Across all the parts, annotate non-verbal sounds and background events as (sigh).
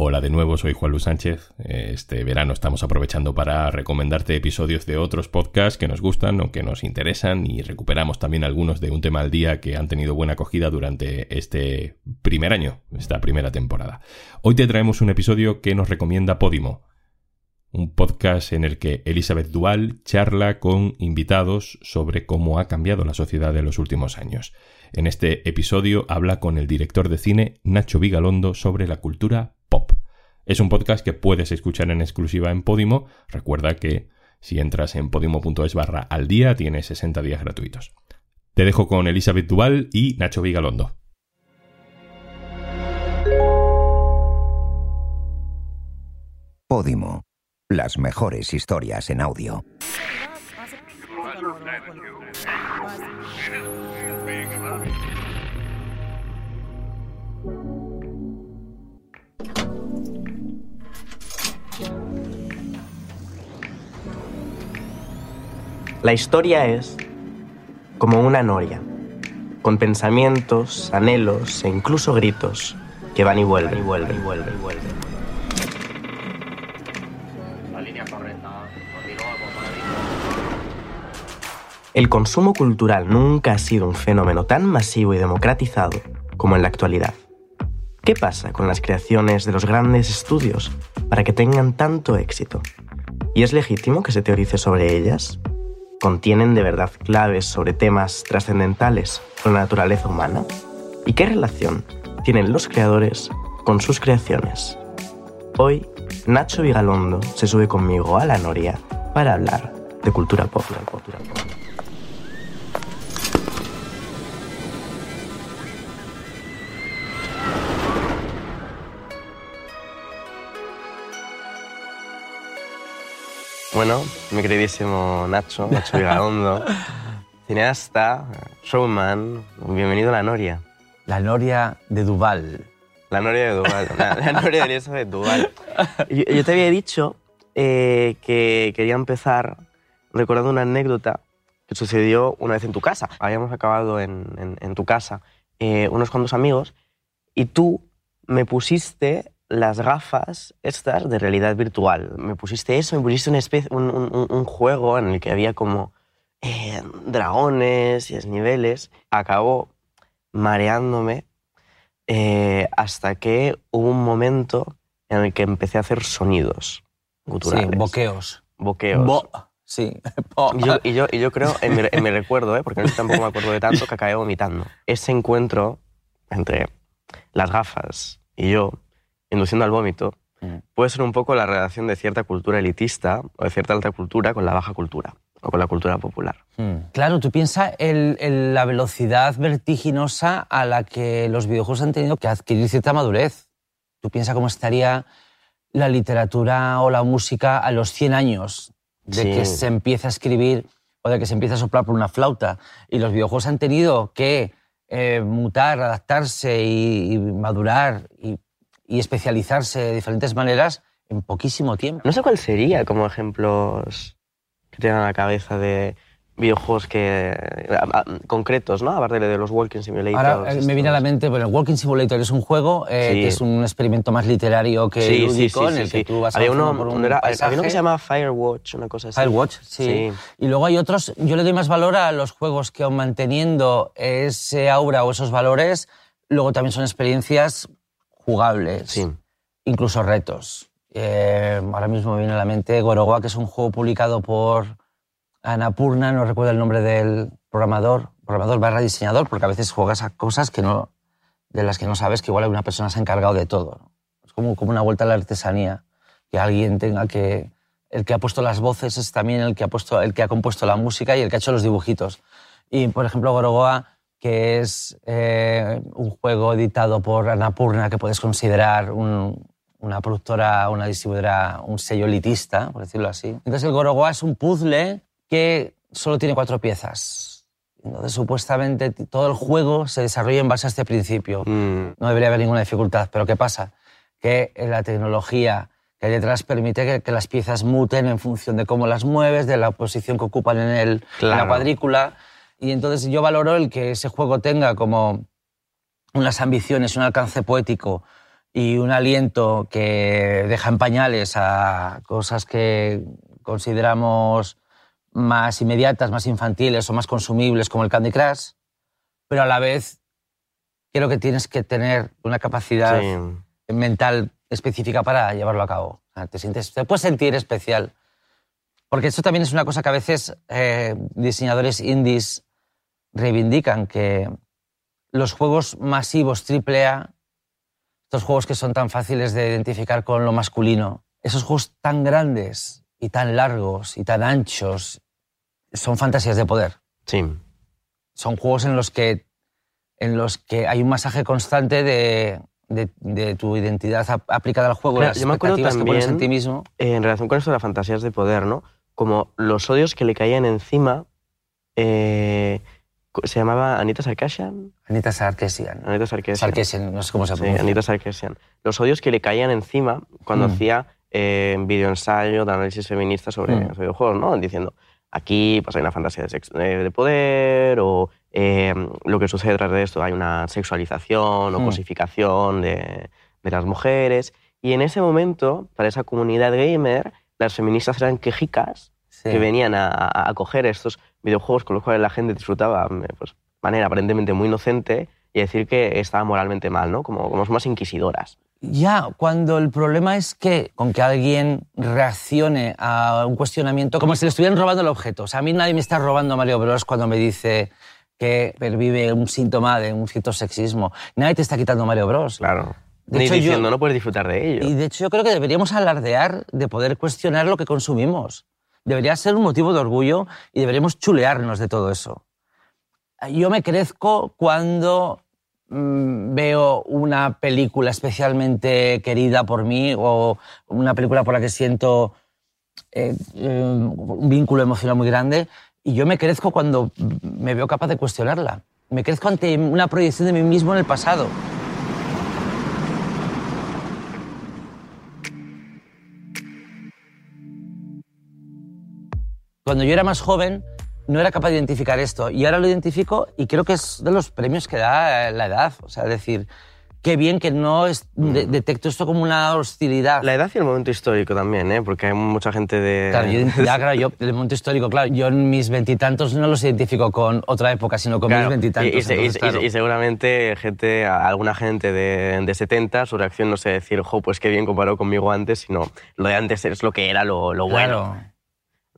Hola de nuevo, soy Juan Luis Sánchez. Este verano estamos aprovechando para recomendarte episodios de otros podcasts que nos gustan o que nos interesan y recuperamos también algunos de un tema al día que han tenido buena acogida durante este primer año, esta primera temporada. Hoy te traemos un episodio que nos recomienda Podimo, un podcast en el que Elizabeth Dual charla con invitados sobre cómo ha cambiado la sociedad en los últimos años. En este episodio habla con el director de cine Nacho Vigalondo sobre la cultura pop. Es un podcast que puedes escuchar en exclusiva en Podimo. Recuerda que si entras en podimo.es barra al día tienes 60 días gratuitos. Te dejo con Elizabeth Duval y Nacho Vigalondo. Podimo. Las mejores historias en audio. La historia es como una noria, con pensamientos, anhelos e incluso gritos que van y vuelven y vuelven y vuelven y vuelven. La línea correcta. Continúa El consumo cultural nunca ha sido un fenómeno tan masivo y democratizado como en la actualidad. ¿Qué pasa con las creaciones de los grandes estudios para que tengan tanto éxito? ¿Y es legítimo que se teorice sobre ellas? Contienen de verdad claves sobre temas trascendentales con la naturaleza humana? ¿Y qué relación tienen los creadores con sus creaciones? Hoy, Nacho Vigalondo se sube conmigo a la Noria para hablar de cultura pop. Cultura pop. Bueno, mi queridísimo Nacho, Nacho Vigalondo, (laughs) cineasta, showman, bienvenido a La Noria. La Noria de Duval. La Noria de Duval, la, la Noria de Elizabeth Duval. (laughs) Yo, yo te había dicho eh, que quería empezar recordando una anécdota que sucedió una vez en tu casa. Habíamos acabado en, en- en tu casa eh, unos cuantos amigos y tú me pusiste las gafas estas de realidad virtual. Me pusiste eso, me pusiste una especie, un, un- un- un juego en el que había como eh, dragones y desniveles. Acabó mareándome eh, hasta que hubo un momento en el que empecé a hacer sonidos Sí, guturales. boqueos. Boqueos. Bo- sí. (laughs) Y yo, y, yo, y yo creo, en mi, en mi recuerdo, ¿eh? porque yo tampoco me acuerdo de tanto, que acabé vomitando. Ese encuentro entre las gafas y yo, induciendo al vómito, puede ser un poco la relación de cierta cultura elitista o de cierta alta cultura con la baja cultura o con la cultura popular. Mm. Claro, tú piensas en, en la velocidad vertiginosa a la que los videojuegos han tenido que adquirir cierta madurez. Tú piensas cómo estaría la literatura o la música a los 100 años de Sí. que se empieza a escribir o de que se empieza a soplar por una flauta. Y los videojuegos han tenido que eh, mutar, adaptarse y, y madurar y, y especializarse de diferentes maneras en poquísimo tiempo. No sé cuál sería como ejemplos que tengan a la cabeza de videojuegos que, a- a- concretos, ¿no? Aparte de los Walking Simulators. Ahora eh, me viene a la estos. mente, bueno, el Walking Simulator es un juego eh, Sí. que es un experimento más literario que Sí, lúdico, sí, en sí, el que tú vas había uno, avanzando por un uno era- había uno que se llama Firewatch, una cosa así. Firewatch. Sí. Y luego hay otros, yo le doy más valor a los juegos que aun manteniendo ese aura o esos valores, luego también son experiencias jugables, Sí. incluso retos. Eh, ahora mismo me viene a la mente Gorogoa, que es un juego publicado por Anapurna, no recuerdo el nombre del programador, programador barra diseñador, porque a veces juegas a cosas que no, de las que no sabes que igual una persona se ha encargado de todo. ¿no? Es como, como una vuelta a la artesanía, que alguien tenga que... El que ha puesto las voces es también el que ha, puesto, el que ha compuesto la música y el que ha hecho los dibujitos. Y, por ejemplo, Gorogoa, que es eh, un juego editado por Anapurna, que puedes considerar un- una productora, una distribuidora, un sello elitista, por decirlo así. Entonces, el Gorogoa es un puzzle que solo tiene cuatro piezas. Entonces, supuestamente, todo el juego se desarrolla en base a este principio. Mm, No debería haber ninguna dificultad. Pero ¿qué pasa? Que eh, la tecnología que hay detrás permite que, que las piezas muten en función de cómo las mueves, de la posición que ocupan en, el, en la cuadrícula. Y entonces yo valoro el que ese juego tenga como unas ambiciones, un alcance poético y un aliento que deja en pañales a cosas que consideramos más inmediatas, más infantiles o más consumibles como el Candy Crush, pero a la vez creo que tienes que tener una capacidad Sí. mental específica para llevarlo a cabo. O sea, te, sientes, te puedes sentir especial. Porque eso también es una cosa que a veces eh, diseñadores indies reivindican, que los juegos masivos AAA, estos juegos que son tan fáciles de identificar con lo masculino, esos juegos tan grandes y tan largos y tan anchos, son fantasías de poder Sí. son juegos en los que, en los que hay un masaje constante de, de- de tu identidad ap- aplicada al juego, Claro, las yo me acuerdo expectativas que pones en también- ti mismo. Eh, en relación con esto de las fantasías de poder, ¿no? Como los odios que le caían encima, eh, se llamaba Anita Sarkisian. Anita Sarkeesian. Anita Sarkisian. Sarkeesian, no sé cómo se Sí, pronuncia. Anita Sarkisian. Los odios que le caían encima cuando Mm. hacía eh, videoensayo de análisis feminista sobre, Mm. sobre videojuegos, ¿no? Diciendo, aquí pues, hay una fantasía de, eh, de poder o eh, lo que sucede detrás de esto, hay una sexualización o Mm. cosificación de, de las mujeres. Y en ese momento, para esa comunidad gamer, las feministas eran quejicas Sí. que venían a, a- a coger estos videojuegos con los cuales la gente disfrutaba eh, pues, manera aparentemente muy inocente y decir que estaba moralmente mal, ¿no? Como, como más inquisidoras. Ya, cuando el problema es que con que alguien reaccione a un cuestionamiento como si le estuvieran robando el objeto. O sea, a mí nadie me está robando Mario Bros cuando me dice que pervive un síntoma de un cierto sexismo. Nadie te está quitando Mario Bros. Claro. De Ni hecho, yo- diciendo, no puedes disfrutar de ello. Y de hecho yo creo que deberíamos alardear de poder cuestionar lo que consumimos. Debería ser un motivo de orgullo y deberíamos chulearnos de todo eso. Yo me crezco cuando mm, veo una película especialmente querida por mí o una película por la que siento eh, eh, un vínculo emocional muy grande y yo me crezco cuando me veo capaz de cuestionarla. Me crezco ante una proyección de mí mismo en el pasado. Cuando yo era más joven no era capaz de identificar esto y ahora lo identifico y creo que es de los premios que da eh, la edad. O sea, decir, qué bien que no es- de- detecto esto como una hostilidad. La edad y el momento histórico también, ¿eh? Porque hay mucha gente de... Claro, yo, (laughs) ya, claro, yo, el momento histórico, claro, yo en mis veintitantos no los identifico con otra época, sino con Claro, mis veintitantos. y, y y- claro. y seguramente gente, alguna gente de, de 70, su reacción no sé decir, jo, pues qué bien comparado conmigo antes, sino lo de antes es lo que era lo, lo bueno.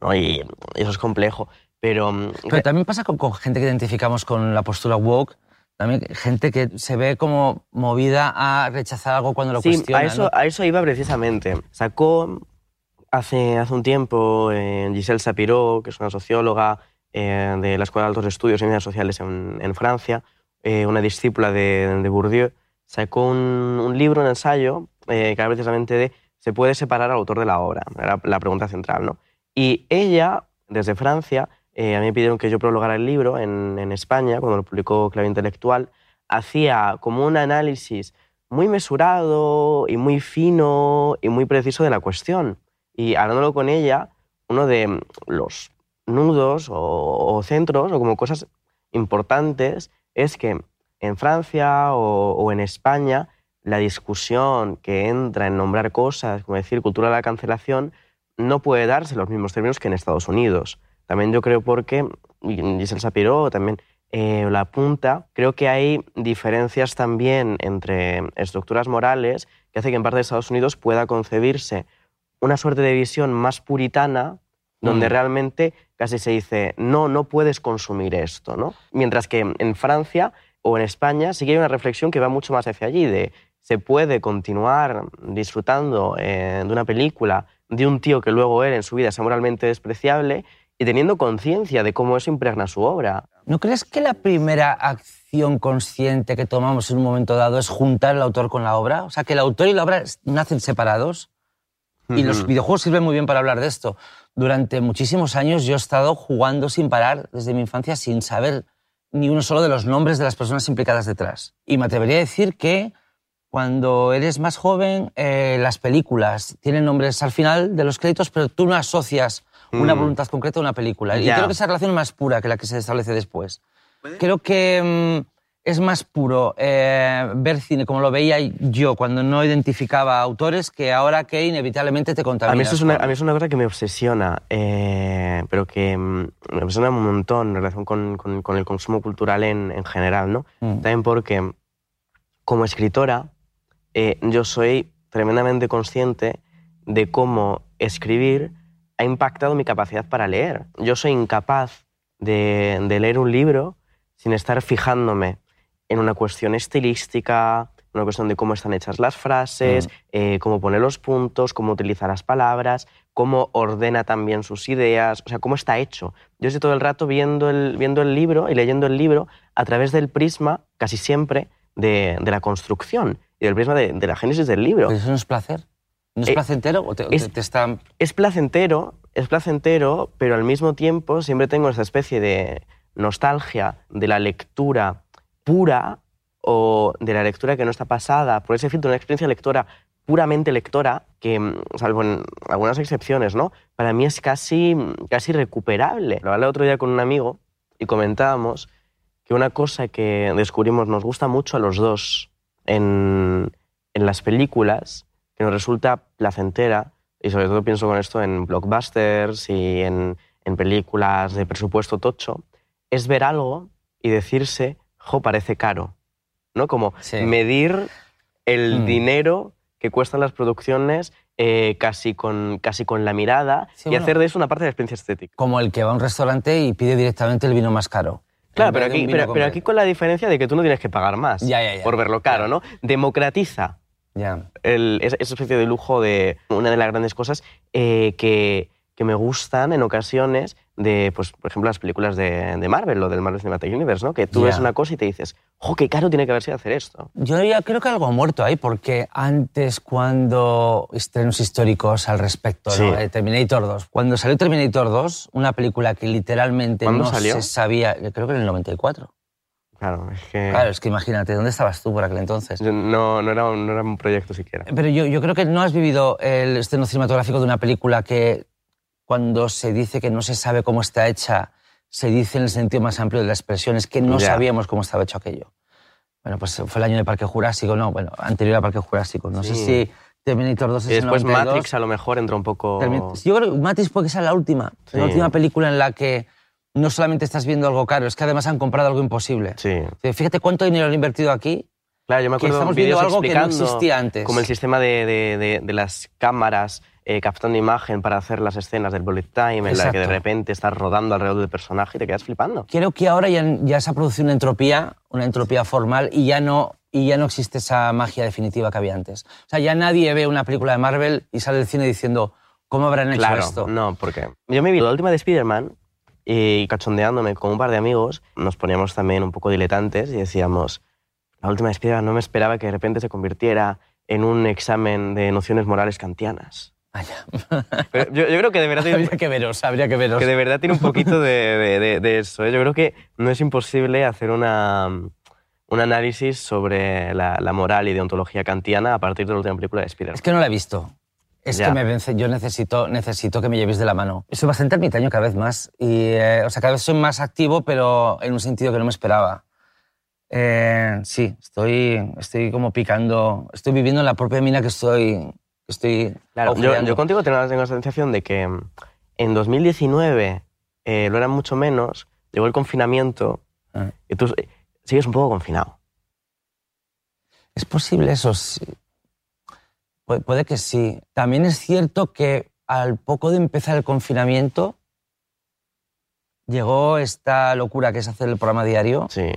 ¿No? Y, y eso es complejo. Pero, mm, Pero también pasa con, con gente que identificamos con la postura woke, también gente que se ve como movida a rechazar algo cuando lo sí, cuestiona. a eso, ¿no? a eso iba precisamente. Sacó hace, hace un tiempo eh, Giselle Sapiro, que es una socióloga eh, de la Escuela de Altos Estudios en Ciencias Sociales en, en Francia, eh, una discípula de, de Bourdieu, sacó un, un libro, un ensayo, eh, que era precisamente de ¿se puede separar al autor de la obra? Era la pregunta central, ¿no? Y ella, desde Francia, eh, a mí me pidieron que yo prologara el libro en, en España, cuando lo publicó Clave Intelectual, hacía como un análisis muy mesurado y muy fino y muy preciso de la cuestión. Y hablándolo con ella, uno de los nudos o, centros o como cosas importantes es que en Francia o, o en España la discusión que entra en nombrar cosas, como decir, cultura de la cancelación, no puede darse los mismos términos que en Estados Unidos. También yo creo porque, Giselle Sapiro también eh, la apunta, creo que hay diferencias también entre estructuras morales que hace que en parte de Estados Unidos pueda concebirse una suerte de visión más puritana donde Mm. realmente casi se dice, no, no puedes consumir esto, ¿no? Mientras que en Francia o en España sí que hay una reflexión que va mucho más hacia allí, de se puede continuar disfrutando eh, de una película de un tío que luego él en su vida sea moralmente despreciable y teniendo conciencia de cómo eso impregna su obra. ¿No crees que la primera acción consciente que tomamos en un momento dado es juntar el autor con la obra? O sea, que el autor y la obra nacen separados. Y los videojuegos sirven muy bien para hablar de esto. Durante muchísimos años yo he estado jugando sin parar desde mi infancia sin saber ni uno solo de los nombres de las personas implicadas detrás. Y me atrevería a decir que cuando eres más joven, eh, las películas tienen nombres al final de los créditos, pero tú no asocias una Mm. voluntad concreta a una película. Y Ya. creo que esa relación es más pura que la que se establece después. Creo que mm, es más puro eh, ver cine como lo veía yo cuando no identificaba autores que ahora que inevitablemente te contaminas. A mí, eso es una, a mí es una cosa que me obsesiona, eh, pero que mm, me obsesiona un montón en relación con, con- con el consumo cultural en, en general, ¿no? Mm. También porque, como escritora, eh, yo soy tremendamente consciente de cómo escribir ha impactado mi capacidad para leer. Yo soy incapaz de, de leer un libro sin estar fijándome en una cuestión estilística, una cuestión de cómo están hechas las frases, eh, cómo pone los puntos, cómo utiliza las palabras, cómo ordena también sus ideas, o sea, cómo está hecho. Yo estoy todo el rato viendo el, viendo el libro y leyendo el libro a través del prisma, casi siempre, de, de la construcción y del prisma de, de la génesis del libro. ¿Pero eso no es placer? ¿No es Eh, placentero o te, o es- te- te está... es placentero, es placentero, pero al mismo tiempo siempre tengo esta especie de nostalgia de la lectura pura o de la lectura que no está pasada por ese filtro, una experiencia lectora puramente lectora, que, mm, salvo en algunas excepciones, ¿no? Para mí es casi, casi recuperable. Lo hablé otro día con un amigo y comentábamos que una cosa que descubrimos nos gusta mucho a los dos en, en las películas, que nos resulta placentera, y sobre todo pienso con esto en blockbusters y en, en películas de presupuesto tocho, es ver algo y decirse, jo, parece caro. ¿No? Como Sí. medir el Mm. dinero que cuestan las producciones eh, casi, con, casi con la mirada Sí, y bueno. hacer de eso una parte de la experiencia estética. Como el que va a un restaurante y pide directamente el vino más caro. Claro, pero aquí, pero, aquí con la diferencia de que tú no tienes que pagar más Ya, ya, ya. por verlo caro, ¿no? Democratiza Ya. el- esa esa especie de lujo de una de las grandes cosas eh, que, que me gustan en ocasiones de, pues, por ejemplo, las películas de, de Marvel o del Marvel Cinematic Universe, ¿no? Que tú ves una cosa y te dices, ¡jo, qué caro tiene que haber sido hacer esto! Yo ya creo que algo ha muerto ahí, porque antes cuando estrenos históricos al respecto, ¿no? Sí. Eh, Terminator 2. Cuando salió Terminator 2, una película que literalmente ¿Cuándo no salió? se sabía, creo que en el 94. Claro, es que Claro, es que imagínate, ¿dónde estabas tú por aquel entonces? yo no, no, era un, no era un proyecto siquiera. Pero yo, yo creo que no has vivido el estreno cinematográfico de una película que cuando se dice que no se sabe cómo está hecha, se dice en el sentido más amplio de la expresión, es que no Ya. sabíamos cómo estaba hecho aquello. Bueno, pues fue el año de Parque Jurásico, no, bueno, anterior a Parque Jurásico. No sé Sí. si Terminator 2 es Y después el 92. Matrix a lo mejor entra un poco... Yo creo que Matrix puede que sea la última, Sí. la última película en la que no solamente estás viendo algo caro, es que además han comprado algo imposible. Sí. Fíjate cuánto dinero han invertido aquí Claro, yo me Que acuerdo estamos viendo algo que no existía antes. Como el sistema de, de- de- de las cámaras eh, captando imagen para hacer las escenas del bullet time, en la que de Exacto. repente estás rodando alrededor del personaje y te quedas flipando. Creo que ahora ya, ya se ha producido una entropía, una entropía formal, y ya, no, y ya no existe esa magia definitiva que había antes. O sea, ya nadie ve una película de Marvel y sale del cine diciendo, ¿cómo habrán hecho Claro, esto? no, porque yo me vi la última de Spider-Man y cachondeándome con un par de amigos, nos poníamos también un poco diletantes y decíamos, la última de Spider-Man no me esperaba que de repente se convirtiera en un examen de nociones morales kantianas. Pero yo, yo creo que de verdad tiene, habría que veros, habría que veros. que de verdad tiene un poquito de, de- de- de eso. ¿eh? Yo creo que no es imposible hacer una, un análisis sobre la, la moral y deontología kantiana a partir de la última película de Spider-Man. Es que no la he visto. Es Ya. que me vence, yo necesito, necesito que me llevéis de la mano. Soy bastante ermitaño cada vez más. Y, eh, o sea, cada vez soy más activo, pero en un sentido que no me esperaba. Eh, sí, estoy, estoy como picando, estoy viviendo en la propia mina que estoy, estoy Claro, yo, contigo tengo, tengo la sensación de que mm, en 2019 eh, lo era mucho menos, llegó el confinamiento Ah. y tú eh, sigues un poco confinado. Es posible eso, sí. Pu- puede que sí. También es cierto que al poco de empezar el confinamiento llegó esta locura que es hacer el programa diario, Sí,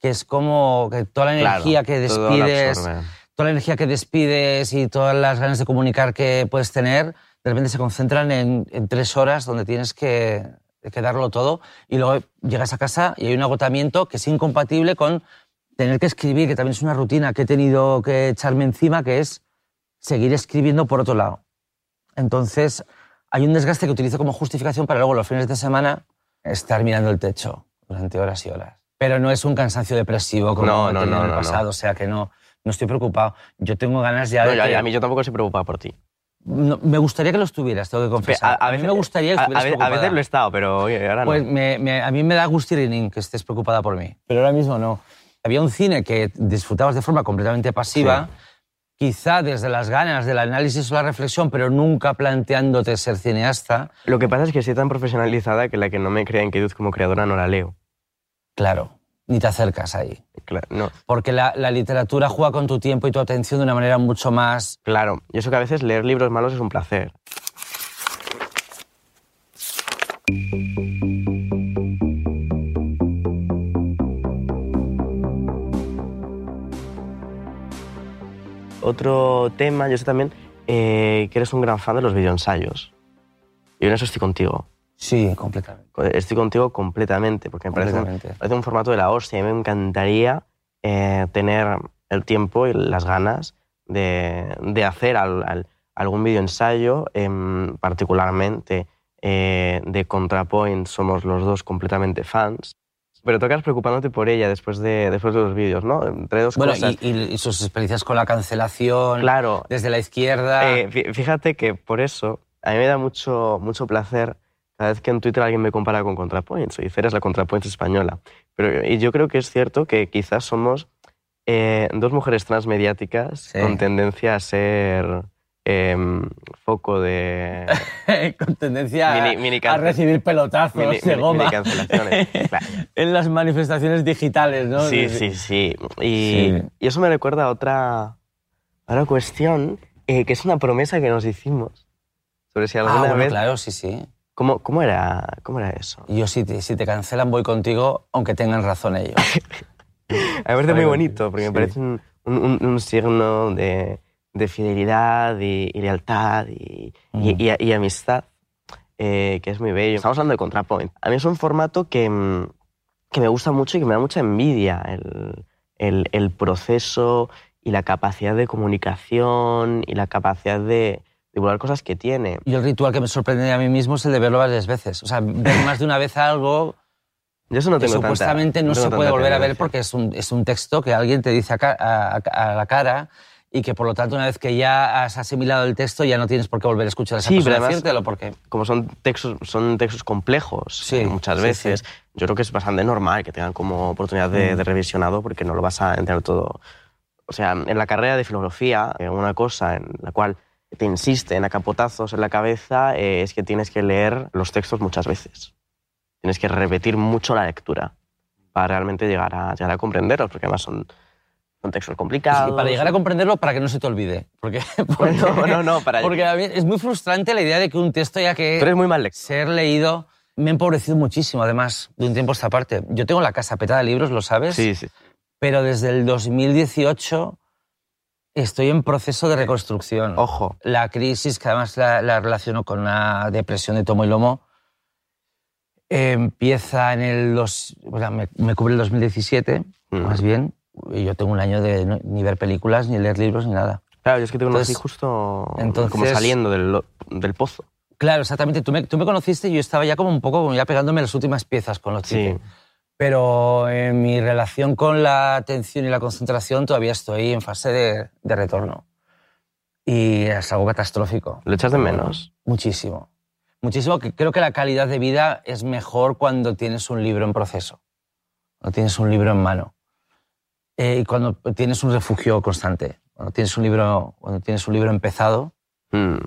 que es como que toda la claro, energía que despides. Toda la energía que despides y todas las ganas de comunicar que puedes tener, de repente se concentran en, en tres horas donde tienes que, que darlo todo y luego llegas a casa y hay un agotamiento que es incompatible con tener que escribir, que también es una rutina que he tenido que echarme encima, que es seguir escribiendo por otro lado. Entonces, hay un desgaste que utilizo como justificación para luego los fines de semana estar mirando el techo durante horas y horas. Pero no es un cansancio depresivo como No, no, no, en el pasado, o sea que no, no estoy preocupado. Yo tengo ganas ya No, de ya- que- a mí yo tampoco se preocupaba por ti. no, me gustaría que lo estuvieras, tengo que confesar. A, mí me gustaría que estuvieras a, a veces lo he estado, pero oye, ahora no. Pues me- me- a mí me da gustirinín que estés preocupada por mí. Pero ahora mismo no. Había un cine que disfrutabas de forma completamente pasiva, quizá desde las ganas del análisis o la reflexión, pero nunca planteándote ser cineasta. Lo que pasa es que estoy tan profesionalizada que la que no me crea inquietud como creadora no la leo. Claro, ni te acercas ahí. Claro, no. Porque la, la literatura juega con tu tiempo y tu atención de una manera mucho más... Claro, y eso que a veces leer libros malos es un placer. Otro tema, yo sé también eh, que eres un gran fan de los videoensayos. Y en eso estoy contigo. Sí, completamente. Estoy contigo completamente, porque me parece un, Completamente. parece un formato de la hostia. A mí me encantaría eh, tener el tiempo y las ganas de, de hacer al- al- algún videoensayo, em, particularmente eh, de ContraPoint, somos los dos completamente fans. Pero tocas preocupándote por ella después de, después de los vídeos, ¿no? Entre dos Bueno, cosas. y, y- sus experiencias con la cancelación, Claro, desde la izquierda... Eh, fí- fíjate que por eso a mí me da mucho, mucho placer cada vez que en Twitter alguien me compara con ContraPoints. Y eres la ContraPoints española. Pero, y yo creo que es cierto que quizás somos eh, dos mujeres transmediáticas Sí. con tendencia a ser em, foco de (laughs) con tendencia a- Mini- mini a, recibir pelotazos mini, de goma cancelaciones. (laughs) Claro. en las manifestaciones digitales, ¿no? Sí, sí, sí. Y, Sí. y eso me recuerda a otra, a otra cuestión, eh, que es una promesa que nos hicimos. Sobre si Ah, alguna bueno, vez... claro, sí, sí. ¿Cómo, cómo, era, ¿Cómo era eso? Yo si te, si te cancelan voy contigo, aunque tengan razón ellos. A (laughs) me parece muy bonito, porque sí. me parece un, un- un- signo de, de fidelidad y, y lealtad y, y- Mm. y- y amistad, eh, que es muy bello. Estamos hablando de ContraPoint. A mí es un formato que, mm, que me gusta mucho y que me da mucha envidia, el, el- el proceso y la capacidad de comunicación y la capacidad de divulgar cosas que tiene. Y el ritual que me sorprende a mí mismo es el de verlo varias veces. O sea, ver más de una vez algo Yo eso no que tengo tanta- supuestamente no se puede volver a ver porque es un, es un texto que alguien te dice a, la cara y que por lo tanto una vez que ya has asimilado el texto ya no tienes por qué volver a escuchar a esa Sí, persona pero decírtelo porque como son textos, son textos complejos Sí, eh, muchas sí, veces, yo creo que es bastante normal que tengan como oportunidad de, Mm. de revisionado porque no lo vas a entender todo. O sea, en la carrera de filosofía, eh, una cosa en la cual te insisten a capotazos en la cabeza eh, es que tienes que leer los textos muchas veces. Tienes que repetir mucho la lectura para realmente llegar a, llegar a comprenderlos, porque además son, son textos complicados. y para llegar a comprenderlo para que no se te olvide. Porque, (laughs) porque- No, no, no, para... porque a mí es muy frustrante la idea de que un texto ya que Tú eres muy mal lector. ser leído me ha empobrecido muchísimo, además, de un tiempo a esta parte. Yo tengo la casa petada de libros, lo sabes, Sí, sí. pero desde el 2018 estoy en proceso de reconstrucción. Ojo. La crisis, que además la, la relaciono con una depresión de tomo y lomo, eh, empieza en el... Dos, o sea, me, me cubre el 2017, Mm. más bien, y yo tengo un año de no- ni ver películas, ni leer libros, ni nada. Claro, yo es que te conocí Entonces- justo como entonces- saliendo del, del pozo. Claro, exactamente. Tú me, tú me conociste y yo estaba ya como un poco como ya pegándome las últimas piezas con los Sí. Pero en mi relación con la atención y la concentración todavía estoy en fase de, de retorno. Y es algo catastrófico. ¿Lo echas de menos? Muchísimo. Muchísimo. que Creo que la calidad de vida es mejor cuando tienes un libro en proceso. Cuando tienes un libro en mano. Eh, y cuando tienes un refugio constante. Cuando tienes un libro, cuando tienes un libro empezado Mm.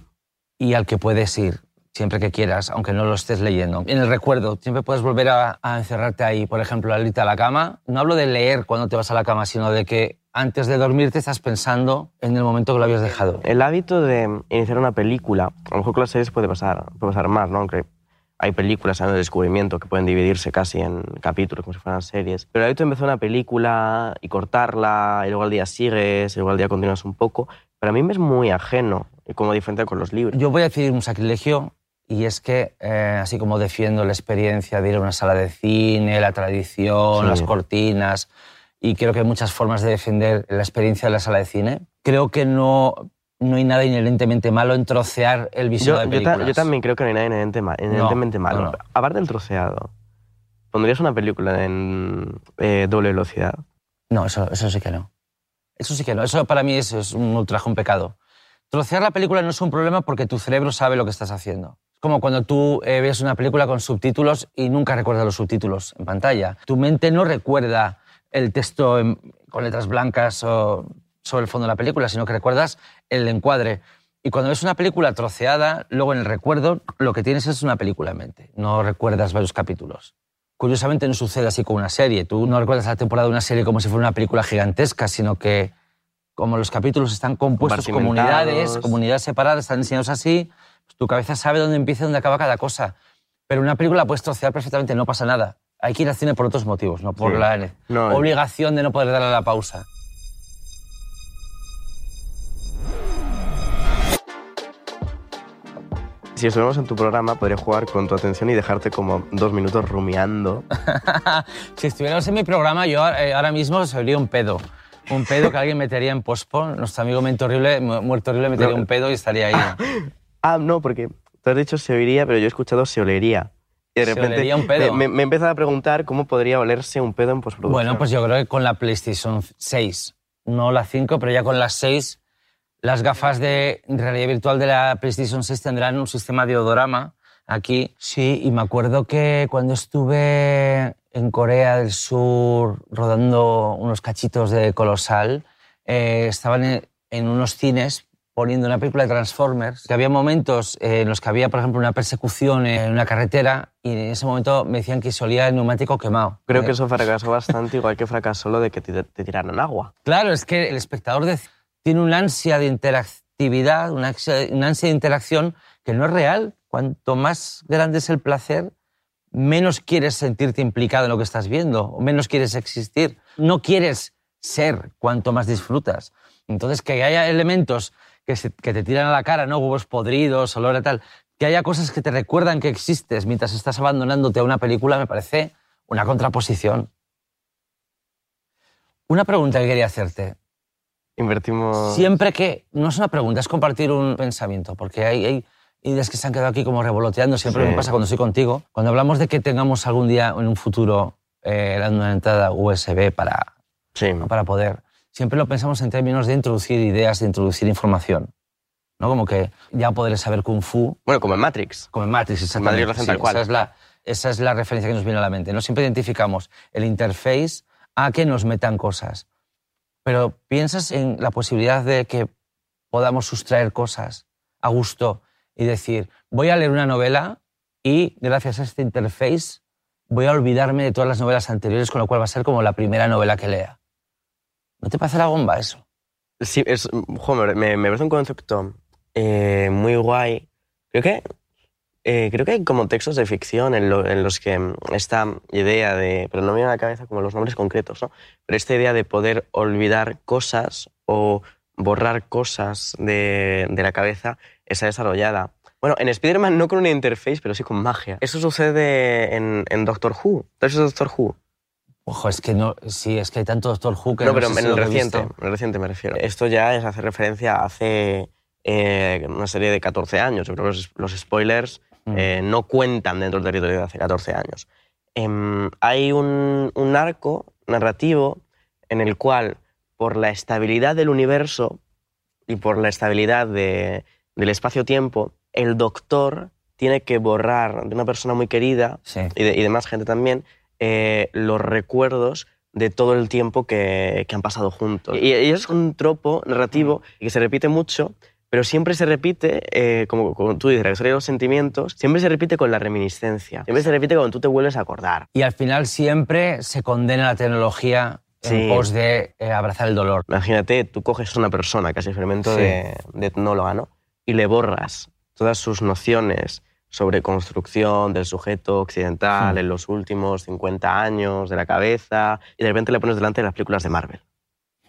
y al que puedes ir siempre que quieras, aunque no lo estés leyendo. En el recuerdo, siempre puedes volver a, a encerrarte ahí. Por ejemplo, al irte a la cama. No hablo de leer cuando te vas a la cama, sino de que antes de dormirte estás pensando en el momento que lo habías dejado. El hábito de iniciar una película, a lo mejor con las series puede pasar, puede pasar más, ¿no? Aunque hay películas de descubrimiento que pueden dividirse casi en capítulos, como si fueran series. Pero el hábito de empezar una película y cortarla, y luego al día sigues, y luego al día continúas un poco, para mí me es muy ajeno, y como diferente con los libros. Yo voy a decir un sacrilegio y es que, eh, así como defiendo la experiencia de ir a una sala de cine, la tradición, Sí. las cortinas, y creo que hay muchas formas de defender la experiencia de la sala de cine, creo que no, no hay nada inherentemente malo en trocear el visionado Yo, de yo ta- películas. yo también creo que no hay nada inherente ma- inherentemente No, malo. no, no. Aparte del troceado, ¿pondrías una película en eh, doble velocidad? No, eso, eso sí que no. Eso sí que no. Eso para mí es, es un ultraje, un pecado. Trocear la película no es un problema porque tu cerebro sabe lo que estás haciendo. Como cuando tú eh, ves una película con subtítulos y nunca recuerdas los subtítulos en pantalla. Tu mente no recuerda el texto en- con letras blancas o sobre el fondo de la película, sino que recuerdas el encuadre. Y cuando ves una película troceada, luego en el recuerdo lo que tienes es una película en mente, no recuerdas varios capítulos. Curiosamente no sucede así con una serie. Tú no recuerdas la temporada de una serie como si fuera una película gigantesca, sino que como los capítulos están compuestos comunidades, comunidades separadas, están diseñados así, tu cabeza sabe dónde empieza y dónde acaba cada cosa. Pero una película puedes trocear perfectamente, no pasa nada. Hay que ir al cine por otros motivos, no por Sí. la No, obligación de no poder darle a la pausa. Si estuviéramos en tu programa, podría jugar con tu atención y dejarte como dos minutos rumiando. (laughs) si estuviéramos en mi programa, yo eh, ahora mismo sería un pedo. Un pedo que alguien metería en pospo. Nuestro amigo Mente Horrible, mu- Muerto Horrible metería No. un pedo y estaría ahí. (laughs) Ah, no, porque tú has dicho se oiría, pero yo he escuchado se olería. Y de Se repente olería un pedo. Me, me he empezado a preguntar cómo podría olerse un pedo en postproducción. Bueno, pues yo creo que con la PlayStation 6, no la 5, pero ya con la 6, las gafas de realidad virtual de la PlayStation 6 tendrán un sistema de odorama aquí. Sí, y me acuerdo que cuando estuve en Corea del Sur rodando unos cachitos de Colosal, eh, estaban en, en unos cines poniendo una película de Transformers, que había momentos eh, en los que había, por ejemplo, una persecución en una carretera y en ese momento me decían que se olía el neumático quemado. Creo Eh, que eso (laughs) fracasó bastante, igual que fracasó lo de que te, te tiraran agua. Claro, es que el espectador de- tiene una ansia de interactividad, una ansia, una ansia de interacción que no es real. Cuanto más grande es el placer, menos quieres sentirte implicado en lo que estás viendo, o menos quieres existir. No quieres ser cuanto más disfrutas. Entonces, que haya elementos que, se- que te tiran a la cara, ¿no? Huevos podridos, olor a tal, que haya cosas que te recuerdan que existes mientras estás abandonándote a una película, me parece una contraposición. Una pregunta que quería hacerte. Invertimos... Siempre que, no es una pregunta, es compartir un pensamiento, porque hay, hay ideas que se han quedado aquí como revoloteando, siempre Sí. me pasa cuando estoy contigo. Cuando hablamos de que tengamos algún día en un futuro eh, una entrada USB para, Sí. ¿no? para poder, siempre lo pensamos en términos de introducir ideas, de introducir información. ¿no? Como que ya poder saber Kung Fu, Bueno, como en Matrix. como en Matrix, exactamente. lo hacen sí. Esa es, la, esa es la referencia que nos viene a la mente. ¿no? Siempre identificamos el interface a que nos metan cosas. Pero piensas en la posibilidad de que podamos sustraer cosas a gusto y decir, voy a leer una novela y gracias a este interface voy a olvidarme de todas las novelas anteriores, con lo cual va a ser como la primera novela que lea. ¿No te parece la bomba eso? Sí, es, joder, me, me parece un concepto eh, muy guay. Creo que, eh, creo que hay como textos de ficción en, lo- en los que mm, esta idea de, pero no me viene a la cabeza como los nombres concretos, ¿no? Pero esta idea de poder olvidar cosas o borrar cosas de, de la cabeza está desarrollada. Bueno, en Spider-Man no con una interface, pero sí con magia. Eso sucede en, en Doctor Who. ¿Tú has visto Doctor Who? Ojo, es que no, sí, es que hay tanto Doctor Who que No, no, pero sé en si el reciente, en el reciente me refiero. Esto ya es hacer referencia a hace eh, una serie de 14 años. Yo creo que los, los spoilers Mm. eh, no cuentan dentro del territorio de hace 14 años. Em, hay un, un arco narrativo en el cual, por la estabilidad del universo y por la estabilidad de- del espacio-tiempo, el doctor tiene que borrar de una persona muy querida Sí. y de, y de más gente también, eh, los recuerdos de todo el tiempo que, que han pasado juntos. Y, y es un tropo narrativo que se repite mucho, pero siempre se repite, eh, como, como tú dices, la historia de los sentimientos, siempre se repite con la reminiscencia. Siempre se repite cuando tú te vuelves a acordar. Y al final siempre se condena la tecnología Sí. en pos de eh, abrazar el dolor. Imagínate, tú coges a una persona, casi experimento Sí. de, de etnóloga, ¿no? Y le borras todas sus nociones sobre construcción del sujeto occidental Hmm. en los últimos 50 años, de la cabeza, y de repente le pones delante de las películas de Marvel.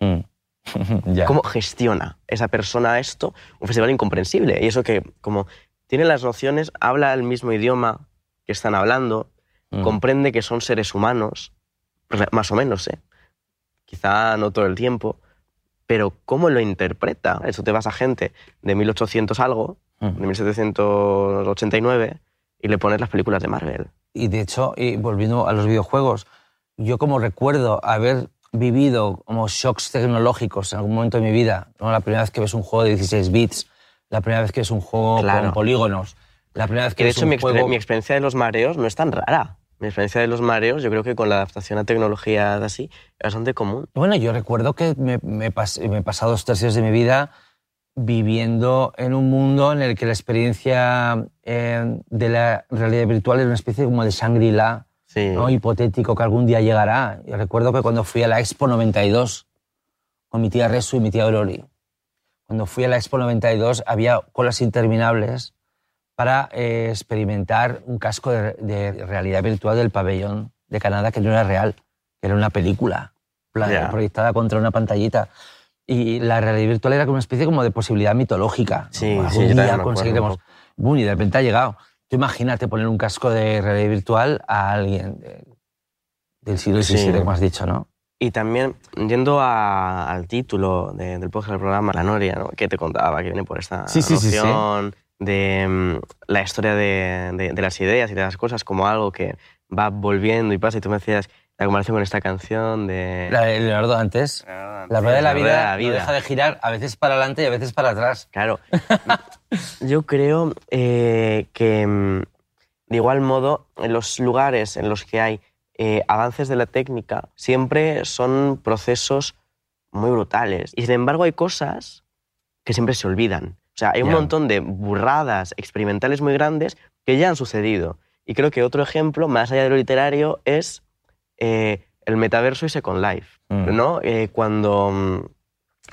Mm. (laughs) ya. ¿Cómo gestiona esa persona esto? Un festival incomprensible. Y eso que, como tiene las nociones, habla el mismo idioma que están hablando, Mm. comprende que son seres humanos, más o menos, ¿eh? Quizá no todo el tiempo, pero ¿cómo lo interpreta? Eso te vas a gente de 1800 algo, Mm. de 1789, y le pones las películas de Marvel. Y de hecho, y volviendo a los videojuegos, yo como recuerdo haber vivido como shocks tecnológicos en algún momento de mi vida, ¿no? la primera vez que ves un juego de 16 bits, la primera vez que ves un juego Claro. con polígonos, la primera vez que Que de ves hecho un mi, juego... mi experiencia de los mareos no es tan rara. Mi experiencia de los mareos, yo creo que con la adaptación a tecnologías así, es bastante común. Bueno, yo recuerdo que me, me pas- me he pasado dos tercios de mi vida viviendo en un mundo en el que la experiencia eh, de la realidad virtual era una especie como de Shangri-La, Sí. ¿no? hipotético que algún día llegará. Yo recuerdo que cuando fui a la Expo 92 con mi tía Resu y mi tía Aurori, cuando fui a la Expo 92 había colas interminables para eh, experimentar un casco de, de realidad virtual del pabellón de Canadá que no era real, que era una película proyectada contra una pantallita. Y la realidad virtual era como una especie como de posibilidad mitológica. ¿no? Sí, sí, también me día conseguiremos. Boom, y de repente ha llegado. Tú imagínate poner un casco de realidad virtual a alguien de- del siglo Sí. XVII, como has dicho, ¿no? Y también, yendo a- al título de- del podcast del programa, La Noria, ¿no? que te contaba, que viene por esta Sí, sí, sí, sí. noción de mm, la historia de, de- de las ideas y de las cosas como algo que va volviendo y pasa. Y tú me decías la comparación con esta canción de... La de Leonardo antes. La rueda de la vida, de la no vida. deja de girar, a veces para adelante y a veces para atrás. Claro. (laughs) Yo creo eh, que, mm, de igual modo, en los lugares en los que hay eh, avances de la técnica, siempre son procesos muy brutales. Y sin embargo, hay cosas que siempre se olvidan. O sea, hay un montón de burradas experimentales muy grandes que ya han sucedido. Y creo que otro ejemplo, más allá de lo literario, es eh, el metaverso y Second Life. Mm. ¿no? Eh, cuando mm,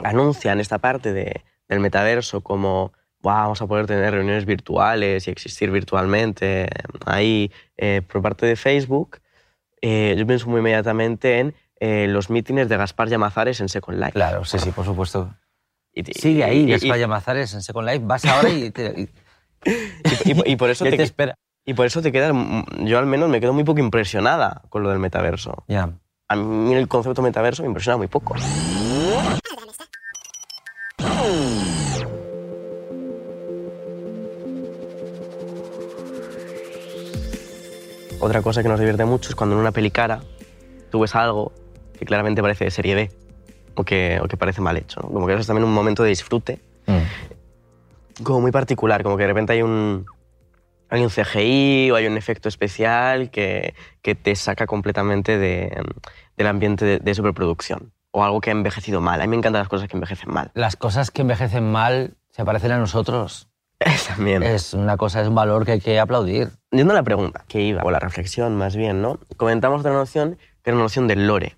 anuncian esta parte de- del metaverso como "Buah, vamos a poder tener reuniones virtuales y existir virtualmente ahí eh, por parte de Facebook, eh, yo pienso muy inmediatamente en los mítines de Gaspar Llamazares en Second Life. Claro, sí, sí, por supuesto. Y- Sigue ahí, y- Gaspar y- Llamazares en Second Life. Vas (laughs) ahora y te, y- por eso te espera. Y por eso te quedas, yo al menos me quedo muy poco impresionada con lo del metaverso. Ya. A mí el concepto metaverso me impresiona muy poco. Otra cosa que nos divierte mucho es cuando en una peli cara tú ves algo que claramente parece de serie B o que, o que parece mal hecho. ¿no? Como que eso es también un momento de disfrute Mm. como muy particular, como que de repente hay un, hay un CGI o hay un efecto especial que, que te saca completamente de- del ambiente de, de superproducción o algo que ha envejecido mal. A mí me encantan las cosas que envejecen mal. Las cosas que envejecen mal se parecen a nosotros. (laughs) También. Es una cosa, es un valor que hay que aplaudir. Yendo a la pregunta que iba, o la reflexión más bien, ¿no? Comentamos otra noción que es la noción del lore,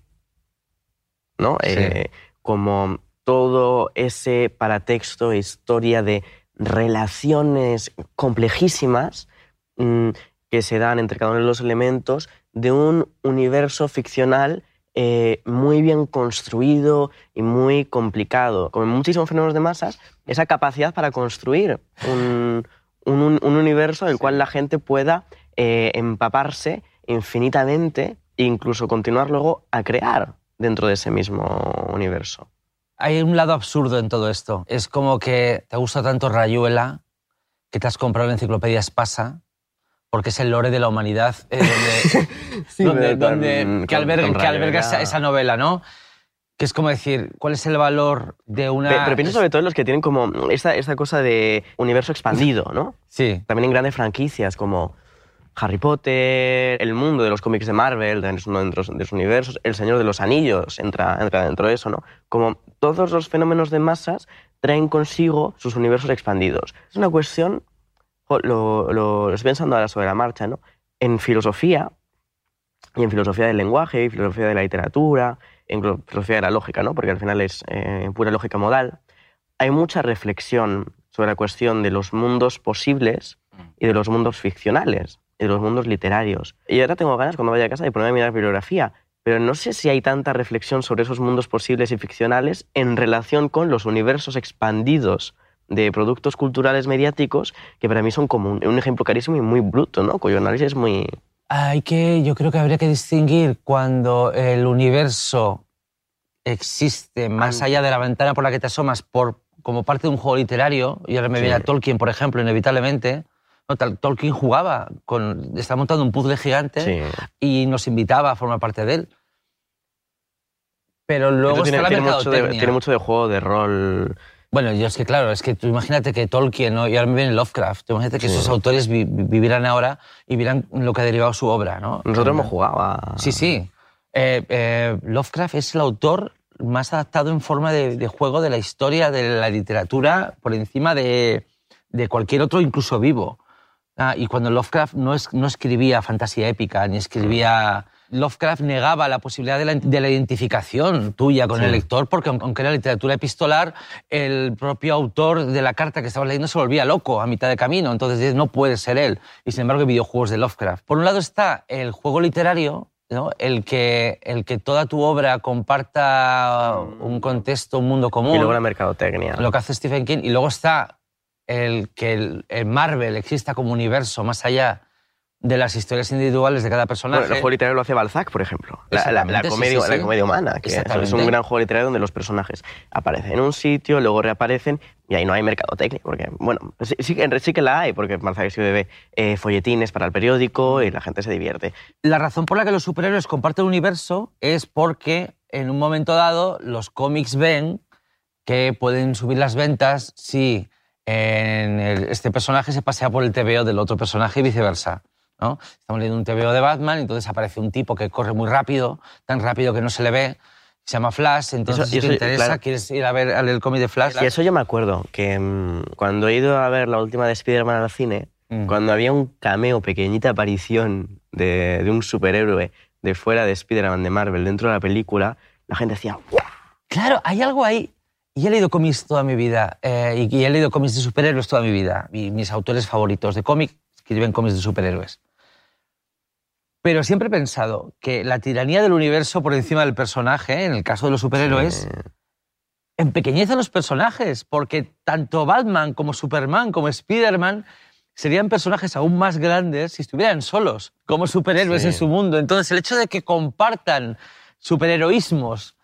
¿no? Sí. Eh, como todo ese paratexto, historia de relaciones complejísimas mm, que se dan entre cada uno de los elementos de un universo ficcional eh, muy bien construido y muy complicado. Como en muchísimos fenómenos de masas, esa capacidad para construir un, un- un universo en el cual la gente pueda eh, empaparse infinitamente e incluso continuar luego a crear dentro de ese mismo universo. Hay un lado absurdo en todo esto. Es como que te gusta tanto Rayuela que te has comprado la enciclopedia Espasa porque es el lore de la humanidad eh, donde, (laughs) Sí, donde- pero con- que alberga, con que alberga Rayuela. esa, esa novela, ¿no? Que es como decir, ¿cuál es el valor de una... Pe- Pero pienso sobre todo en los que tienen como esta, esta cosa de universo expandido, ¿no? Sí, También en grandes franquicias como Harry Potter, el mundo de los cómics de Marvel, es uno de los universos, El Señor de los Anillos entra, dentro de eso, ¿no? Como todos los fenómenos de masas traen consigo sus universos expandidos. Es una cuestión, lo, lo, lo estoy pensando ahora sobre la marcha, ¿no? En filosofía, y en filosofía del lenguaje, y filosofía de la literatura, en filosofía de la lógica, ¿no? Porque al final es eh, pura lógica modal, hay mucha reflexión sobre la cuestión de los mundos posibles y de los mundos ficcionales, de los mundos literarios. Y ahora tengo ganas, cuando vaya a casa, de ponerme a mirar bibliografía, pero no sé si hay tanta reflexión sobre esos mundos posibles y ficcionales en relación con los universos expandidos de productos culturales mediáticos, que para mí son como un, un ejemplo carísimo y muy bruto, ¿no? Cuyo análisis es muy... Hay que, yo creo que habría que distinguir cuando el universo existe más allá de la ventana por la que te asomas por, como parte de un juego literario, y ahora me viene a Sí. Tolkien, por ejemplo, inevitablemente. ¿No? Tolkien jugaba, con, estaba montando un puzzle gigante Sí. y nos invitaba a formar parte de él. Pero luego tiene, está la tiene mucho de, tiene mucho de juego de rol Bueno, yo es que claro, es que tú imagínate que Tolkien ¿no? y ahora me viene Lovecraft, tú imagínate que esos autores vi- vi- vivieran ahora y vieran lo que ha derivado su obra, ¿no? Nosotros hemos jugado a... Sí, sí. Eh, eh, Lovecraft es el autor más adaptado en forma de, de juego de la historia de la literatura por encima de, de cualquier otro, incluso vivo. Ah, y cuando Lovecraft no, es- no escribía fantasía épica, ni escribía... Lovecraft negaba la posibilidad de la, de la identificación tuya con el lector, porque aun- aunque era literatura epistolar, el propio autor de la carta que estabas leyendo se volvía loco a mitad de camino, entonces no puede ser él. Y sin embargo, hay videojuegos de Lovecraft. Por un lado está el juego literario, ¿no? el, que, el que toda tu obra comparta un contexto, un mundo común Y luego la mercadotecnia. lo que hace Stephen King. Y luego está el que el, el Marvel exista como universo más allá de las historias individuales de cada personaje. Bueno, el juego literario lo hace Balzac, por ejemplo. La, la- la Exactamente, sí, comedia, sí, la sí. comedia humana, que es- un gran juego literario donde los personajes aparecen en un sitio, luego reaparecen y ahí no hay mercadotecnia. Porque, bueno, sí, sí, que- la hay, porque Balzac escribe eh, folletines para el periódico y la gente se divierte. La razón por la que los superhéroes comparten universo es porque en un momento dado los cómics ven que pueden subir las ventas si en el- este personaje se pasea por el TVO del otro personaje y viceversa. ¿no? Estamos leyendo un TVO de Batman entonces aparece un tipo que corre muy rápido, tan rápido que no se le ve, se llama Flash, entonces Eso- si te interesa, claro. quieres ir a ver el cómic de Flash. Y eso yo me acuerdo, que mm, cuando he ido a ver la última de Spider-Man al cine, Mm. cuando había un cameo, pequeñita aparición de, de un superhéroe de fuera de Spider-Man de Marvel dentro de la película, la gente decía, "¡Guau!". Claro, hay algo ahí. Y he leído cómics toda mi vida, eh, y, y he leído cómics de superhéroes toda mi vida. Y mis autores favoritos de cómic escriben cómics de superhéroes. Pero siempre he pensado que la tiranía del universo por encima del personaje, en el caso de los superhéroes, Eh, empequeñece a los personajes, porque tanto Batman como Superman como Spider-Man serían personajes aún más grandes si estuvieran solos, como superhéroes Sí. en su mundo. Entonces, el hecho de que compartan superheroísmos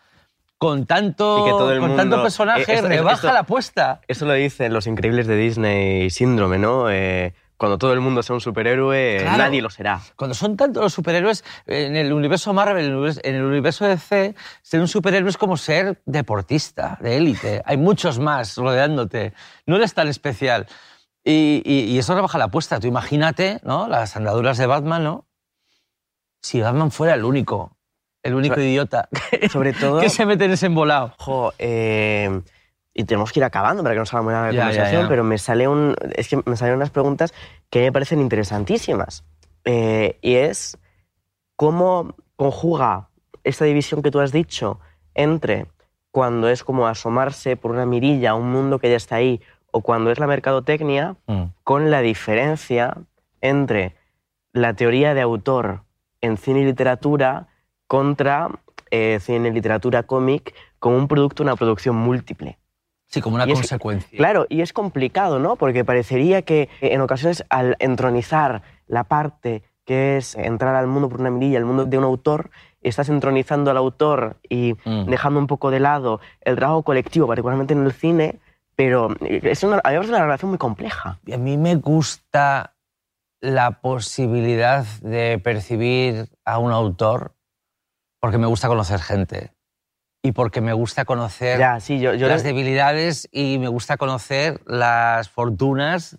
con tanto, Y que todo el con mundo- tanto personaje, eh, esto- rebaja esto- la apuesta. Eso lo dicen los increíbles de Disney Síndrome, ¿no? Eh, cuando todo el mundo sea un superhéroe, Claro. nadie lo será. Cuando son tantos los superhéroes, en el universo Marvel, en el universo, en el universo DC, ser un superhéroe es como ser deportista, de élite. (laughs) Hay muchos más rodeándote. No eres tan especial. Y, y- y eso rebaja la apuesta. Tú imagínate, ¿no? Las andaduras de Batman, ¿no? Si Batman fuera el único, el único idiota (laughs) Sobre todo... que se mete en ese embolado. Ojo, eh, y tenemos que ir acabando para que no salga muy larga la Ya, ya, conversación, ya. pero me sale un, es que me salieron unas preguntas que me parecen interesantísimas. Eh, y es cómo conjuga esta división que tú has dicho entre cuando es como asomarse por una mirilla a un mundo que ya está ahí o cuando es la mercadotecnia con la diferencia entre la teoría de autor en cine y literatura contra eh, cine, literatura, cómic, como un producto, una producción múltiple. Sí, como una Y es- consecuencia. Claro, y es complicado, ¿no? Porque parecería que eh, en ocasiones al entronizar la parte que es entrar al mundo por una mirilla, al mundo de un autor, estás entronizando al autor y Mm. dejando un poco de lado el trabajo colectivo, particularmente en el cine, pero eh, es una, a mí me parece una relación muy compleja. Y a mí me gusta la posibilidad de percibir a un autor porque me gusta conocer gente y porque me gusta conocer Ya, sí, yo, yo las debilidades y me gusta conocer las fortunas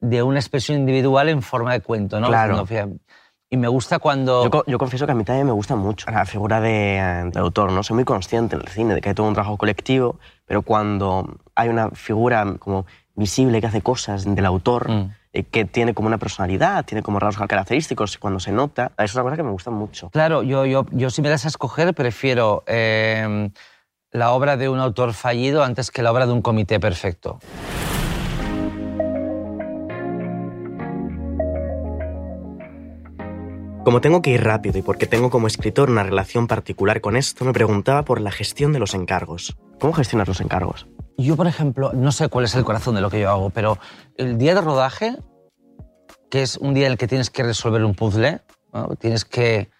de una expresión individual en forma de cuento, ¿no? Claro. Y me gusta cuando... Yo, yo confieso que a mí también me gusta mucho la figura de, de autor, ¿no? Soy muy consciente en el cine de que hay todo un trabajo colectivo, pero cuando hay una figura como visible que hace cosas del autor, Mm. Eh, que tiene como una personalidad, tiene como rasgos característicos, cuando se nota, es una cosa que me gusta mucho. Claro, yo, yo, yo si me das a escoger prefiero eh, la obra de un autor fallido antes que la obra de un comité perfecto. Como tengo que ir rápido y porque tengo como escritor una relación particular con esto, me preguntaba por la gestión de los encargos. ¿Cómo gestionas los encargos? Yo, por ejemplo, no sé cuál es el corazón de lo que yo hago, pero el día de rodaje, que es un día en el que tienes que resolver un puzzle, tienes que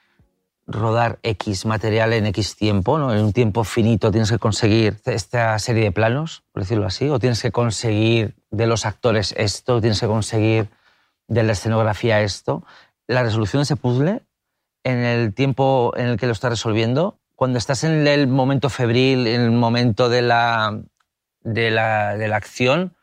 rodar X material en X tiempo, ¿no? en un tiempo finito tienes que conseguir esta serie de planos, por decirlo así, o tienes que conseguir de los actores esto, tienes que conseguir de la escenografía esto. La resolución de ese puzzle, en el tiempo en el que lo estás resolviendo, cuando estás en el momento febril, en el momento de la, de la, de la acción,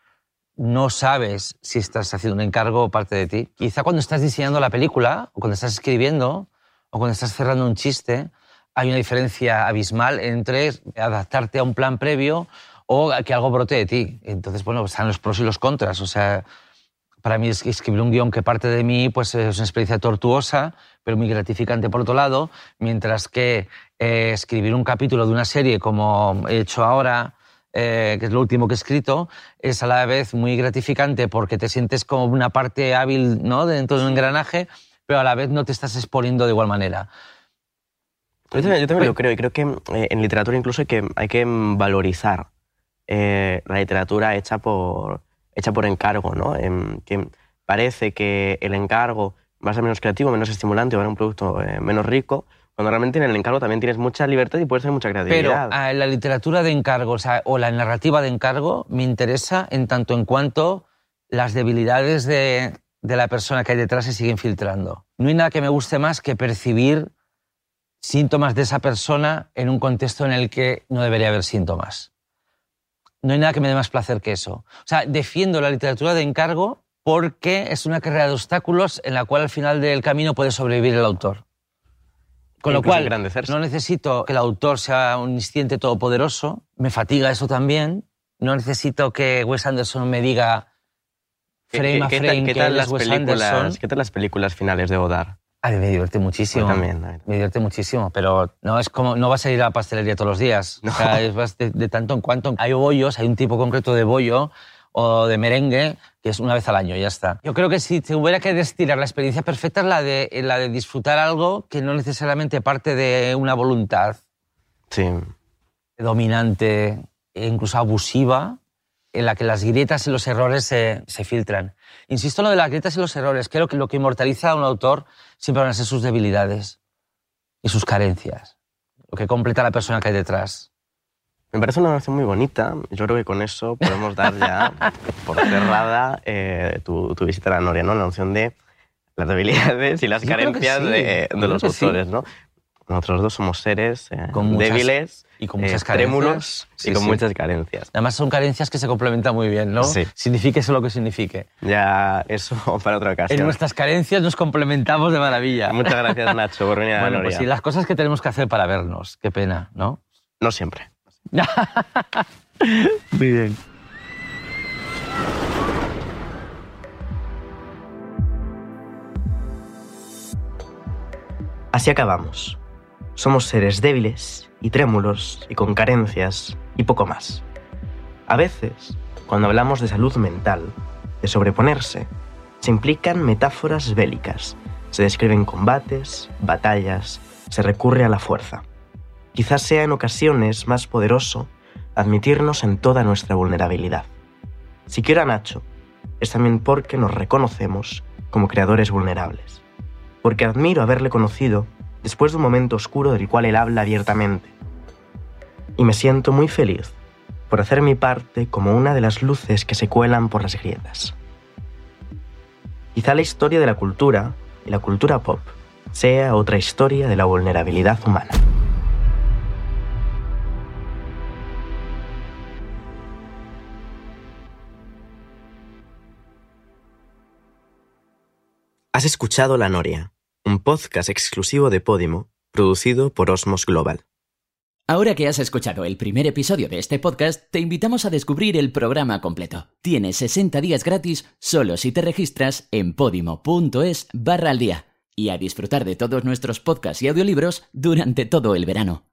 no sabes si estás haciendo un encargo o parte de ti. Quizá cuando estás diseñando la película, o cuando estás escribiendo, o cuando estás cerrando un chiste, hay una diferencia abismal entre adaptarte a un plan previo o que algo brote de ti. Entonces, bueno, están los pros y los contras. O sea, para mí es- escribir un guion que parte de mí pues es una experiencia tortuosa, pero muy gratificante por otro lado, mientras que eh, escribir un capítulo de una serie como he hecho ahora, eh, que es lo último que he escrito, es a la vez muy gratificante porque te sientes como una parte hábil ¿no? dentro de un engranaje, pero a la vez no te estás exponiendo de igual manera. Yo también, yo también lo creo y creo que eh, en literatura incluso hay que, hay que valorizar eh, la literatura hecha por, hecha por encargo, ¿no? Em, que parece que el encargo va a ser menos creativo, menos estimulante, va a ser un producto eh, menos rico, cuando realmente en el encargo también tienes mucha libertad y puedes tener mucha Pero creatividad. ah, la literatura de encargo o, sea, o la narrativa de encargo me interesa en tanto en cuanto las debilidades de, de la persona que hay detrás se siguen filtrando. No hay nada que me guste más que percibir síntomas de esa persona en un contexto en el que no debería haber síntomas. No hay nada que me dé más placer que eso. O sea, defiendo la literatura de encargo porque es una carrera de obstáculos en la cual al final del camino puede sobrevivir el autor. Con lo cual, no necesito que el autor sea un insciente todopoderoso, me fatiga eso también. No necesito que Wes Anderson me diga ¿Qué- frame qué- a qué tal- frame qué que tal las Wes películas, Anderson. ¿Qué tal las películas finales de Godard? A mí me divierte muchísimo. Mí también, a. Me divierte muchísimo, pero no es como no vas a ir a la pastelería todos los días. No. O sea, es de, de tanto en cuanto. Hay bollos, hay un tipo concreto de bollo o de merengue que es una vez al año, ya está. Yo creo que si te hubiera que destilar la experiencia perfecta es la de, la de disfrutar algo que no necesariamente parte de una voluntad Sí. dominante e incluso abusiva en la que las grietas y los errores se, se filtran. Insisto en lo de las grietas y los errores. Creo que lo que inmortaliza a un autor siempre van a ser sus debilidades y sus carencias. Lo que completa a la persona que hay detrás. Me parece una narración muy bonita. Yo creo que con eso podemos dar ya (laughs) por cerrada eh, tu, tu visita a la Noria, ¿no? La noción de las debilidades y las Yo carencias sí, de, de los que sí. autores, ¿no? Nosotros dos somos seres eh, Con muchas- débiles, y con eh, muchas carencias. trémulos Sí, y con muchas carencias. Además son carencias que se complementan muy bien, ¿no? Sí. Signifique eso lo que signifique. Ya eso (laughs) para otra En ocasión. nuestras carencias nos complementamos de maravilla. Muchas gracias, (laughs) Nacho, por venir a la Bueno, Noria. pues sí, las cosas que tenemos que hacer para vernos. Qué pena, ¿no? No siempre. (laughs) Muy bien. Así acabamos. Somos seres débiles y trémulos y con carencias y poco más. A veces, cuando hablamos de salud mental, de sobreponerse, se implican metáforas bélicas, se describen combates, batallas, se recurre a la fuerza. Quizás sea en ocasiones más poderoso admitirnos en toda nuestra vulnerabilidad. Si quiero a Nacho, es también porque nos reconocemos como creadores vulnerables porque admiro haberle conocido después de un momento oscuro del cual él habla abiertamente. Y me siento muy feliz por hacer mi parte como una de las luces que se cuelan por las grietas. Quizá la historia de la cultura y la cultura pop sea otra historia de la vulnerabilidad humana. Has escuchado La Noria, un podcast exclusivo de Podimo, producido por Osmos Global. Ahora que has escuchado el primer episodio de este podcast, te invitamos a descubrir el programa completo. Tienes 60 días gratis solo si te registras en podimo.es barra al día y a disfrutar de todos nuestros podcasts y audiolibros durante todo el verano.